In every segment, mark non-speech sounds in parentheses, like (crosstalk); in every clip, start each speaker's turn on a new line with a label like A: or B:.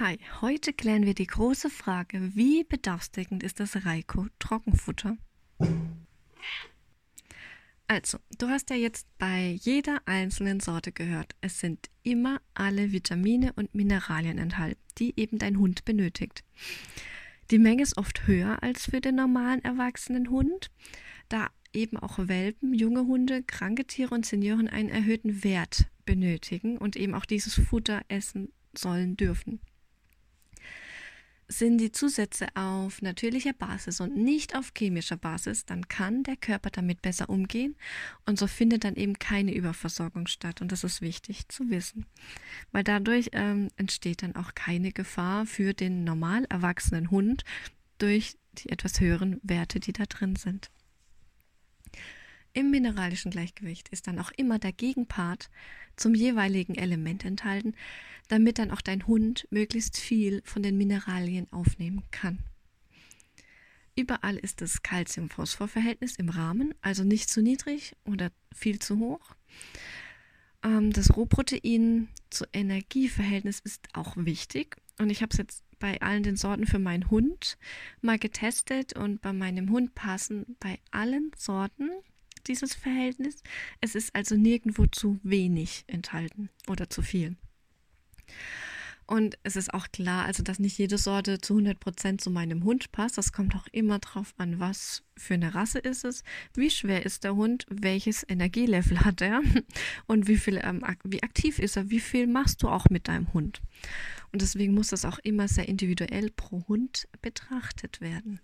A: Hi, heute klären wir die große Frage, wie bedarfsdeckend ist das Reiko Trockenfutter? Also, du hast ja jetzt bei jeder einzelnen Sorte gehört, es sind immer alle Vitamine und Mineralien enthalten, die eben dein Hund benötigt. Die Menge ist oft höher als für den normalen erwachsenen Hund, da eben auch Welpen, junge Hunde, kranke Tiere und Senioren einen erhöhten Wert benötigen und eben auch dieses Futter essen sollen dürfen sind die Zusätze auf natürlicher Basis und nicht auf chemischer Basis, dann kann der Körper damit besser umgehen und so findet dann eben keine Überversorgung statt. Und das ist wichtig zu wissen, weil dadurch ähm, entsteht dann auch keine Gefahr für den normal erwachsenen Hund durch die etwas höheren Werte, die da drin sind. Im mineralischen Gleichgewicht ist dann auch immer der Gegenpart zum jeweiligen Element enthalten, damit dann auch dein Hund möglichst viel von den Mineralien aufnehmen kann. Überall ist das Calcium-Phosphor-Verhältnis im Rahmen, also nicht zu niedrig oder viel zu hoch. Ähm, das Rohprotein zu Energieverhältnis ist auch wichtig und ich habe es jetzt bei allen den Sorten für meinen Hund mal getestet und bei meinem Hund passen bei allen Sorten dieses Verhältnis. Es ist also nirgendwo zu wenig enthalten oder zu viel. Und es ist auch klar, also dass nicht jede Sorte zu 100% zu meinem Hund passt. Das kommt auch immer drauf an, was für eine Rasse ist es, wie schwer ist der Hund, welches Energielevel hat er (laughs) und wie viel, ähm, wie aktiv ist er, wie viel machst du auch mit deinem Hund. Und deswegen muss das auch immer sehr individuell pro Hund betrachtet werden.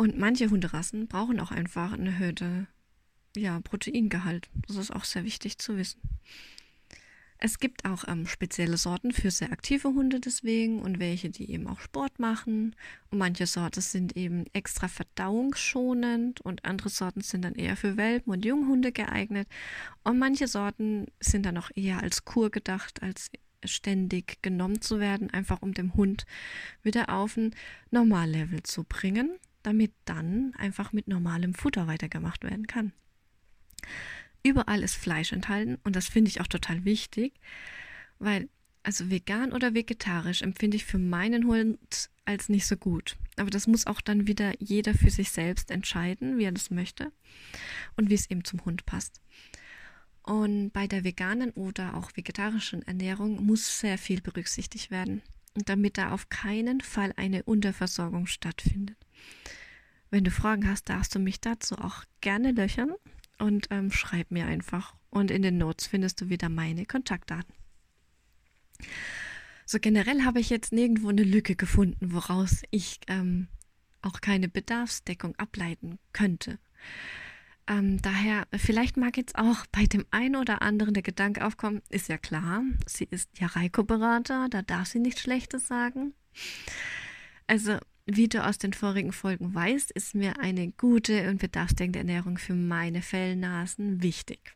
A: Und manche Hunderassen brauchen auch einfach eine erhöhte ja, Proteingehalt. Das ist auch sehr wichtig zu wissen. Es gibt auch ähm, spezielle Sorten für sehr aktive Hunde deswegen und welche, die eben auch Sport machen. Und manche Sorten sind eben extra verdauungsschonend und andere Sorten sind dann eher für Welpen und Junghunde geeignet. Und manche Sorten sind dann auch eher als Kur gedacht, als ständig genommen zu werden, einfach um dem Hund wieder auf ein Normallevel zu bringen damit dann einfach mit normalem Futter weitergemacht werden kann. Überall ist Fleisch enthalten und das finde ich auch total wichtig, weil also vegan oder vegetarisch empfinde ich für meinen Hund als nicht so gut. Aber das muss auch dann wieder jeder für sich selbst entscheiden, wie er das möchte und wie es eben zum Hund passt. Und bei der veganen oder auch vegetarischen Ernährung muss sehr viel berücksichtigt werden, damit da auf keinen Fall eine Unterversorgung stattfindet. Wenn du Fragen hast, darfst du mich dazu auch gerne löchern und ähm, schreib mir einfach. Und in den Notes findest du wieder meine Kontaktdaten. So generell habe ich jetzt nirgendwo eine Lücke gefunden, woraus ich ähm, auch keine Bedarfsdeckung ableiten könnte. Ähm, daher, vielleicht mag jetzt auch bei dem einen oder anderen der Gedanke aufkommen, ist ja klar, sie ist ja Reiko-Berater, da darf sie nichts Schlechtes sagen. Also wie du aus den vorigen Folgen weißt, ist mir eine gute und bedarfsdeckende Ernährung für meine Fellnasen wichtig.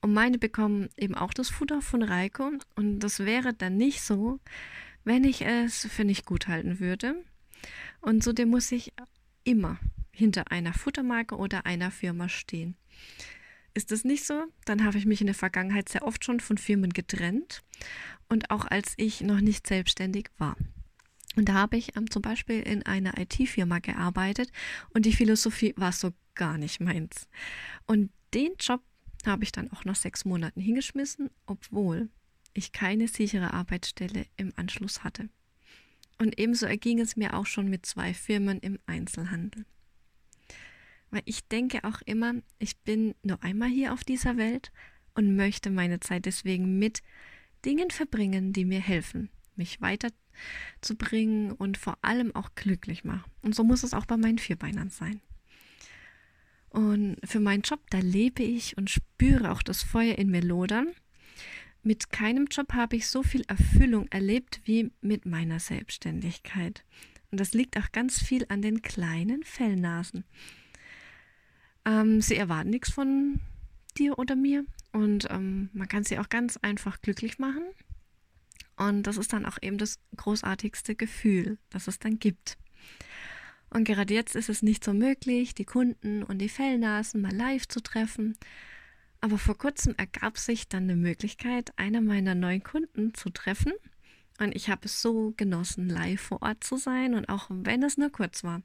A: Und meine bekommen eben auch das Futter von Reiko und das wäre dann nicht so, wenn ich es für nicht gut halten würde. Und zudem muss ich immer hinter einer Futtermarke oder einer Firma stehen. Ist das nicht so, dann habe ich mich in der Vergangenheit sehr oft schon von Firmen getrennt und auch als ich noch nicht selbstständig war. Und da habe ich ähm, zum Beispiel in einer IT-Firma gearbeitet und die Philosophie war so gar nicht meins. Und den Job habe ich dann auch nach sechs Monaten hingeschmissen, obwohl ich keine sichere Arbeitsstelle im Anschluss hatte. Und ebenso erging es mir auch schon mit zwei Firmen im Einzelhandel. Weil ich denke auch immer, ich bin nur einmal hier auf dieser Welt und möchte meine Zeit deswegen mit Dingen verbringen, die mir helfen, mich weiterzubringen und vor allem auch glücklich machen. Und so muss es auch bei meinen Vierbeinern sein. Und für meinen Job, da lebe ich und spüre auch das Feuer in mir lodern. Mit keinem Job habe ich so viel Erfüllung erlebt wie mit meiner Selbstständigkeit. Und das liegt auch ganz viel an den kleinen Fellnasen. Ähm, sie erwarten nichts von dir oder mir und ähm, man kann sie auch ganz einfach glücklich machen und das ist dann auch eben das großartigste Gefühl, das es dann gibt. Und gerade jetzt ist es nicht so möglich, die Kunden und die Fellnasen mal live zu treffen. Aber vor kurzem ergab sich dann eine Möglichkeit, einer meiner neuen Kunden zu treffen. Und ich habe es so genossen, live vor Ort zu sein und auch wenn es nur kurz war.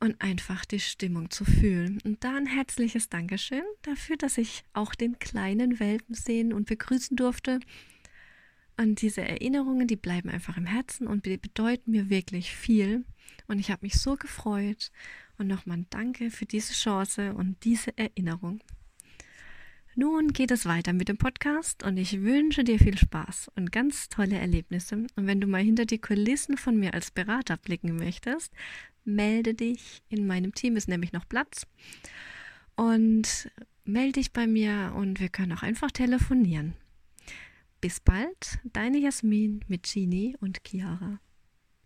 A: Und einfach die Stimmung zu fühlen. Und da ein herzliches Dankeschön dafür, dass ich auch den kleinen Welpen sehen und begrüßen durfte. Und diese Erinnerungen, die bleiben einfach im Herzen und bedeuten mir wirklich viel. Und ich habe mich so gefreut. Und nochmal Danke für diese Chance und diese Erinnerung. Nun geht es weiter mit dem Podcast und ich wünsche dir viel Spaß und ganz tolle Erlebnisse. Und wenn du mal hinter die Kulissen von mir als Berater blicken möchtest, melde dich. In meinem Team ist nämlich noch Platz. Und melde dich bei mir und wir können auch einfach telefonieren. Bis bald, deine Jasmin mit Genie und Chiara.